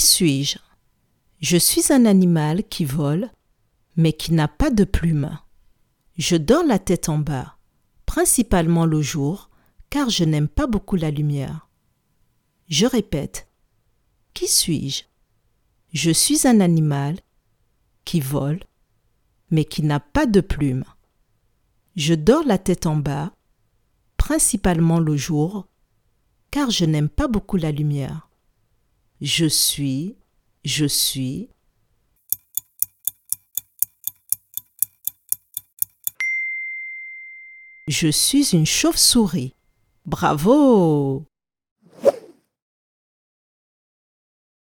Suis-je? Je suis un animal qui vole, mais qui n'a pas de plumes. Je dors la tête en bas, principalement le jour, car je n'aime pas beaucoup la lumière. Je répète. Qui suis-je? Je suis un animal qui vole, mais qui n'a pas de plumes. Je dors la tête en bas, principalement le jour, car je n'aime pas beaucoup la lumière. Je suis, je suis. Je suis une chauve-souris. Bravo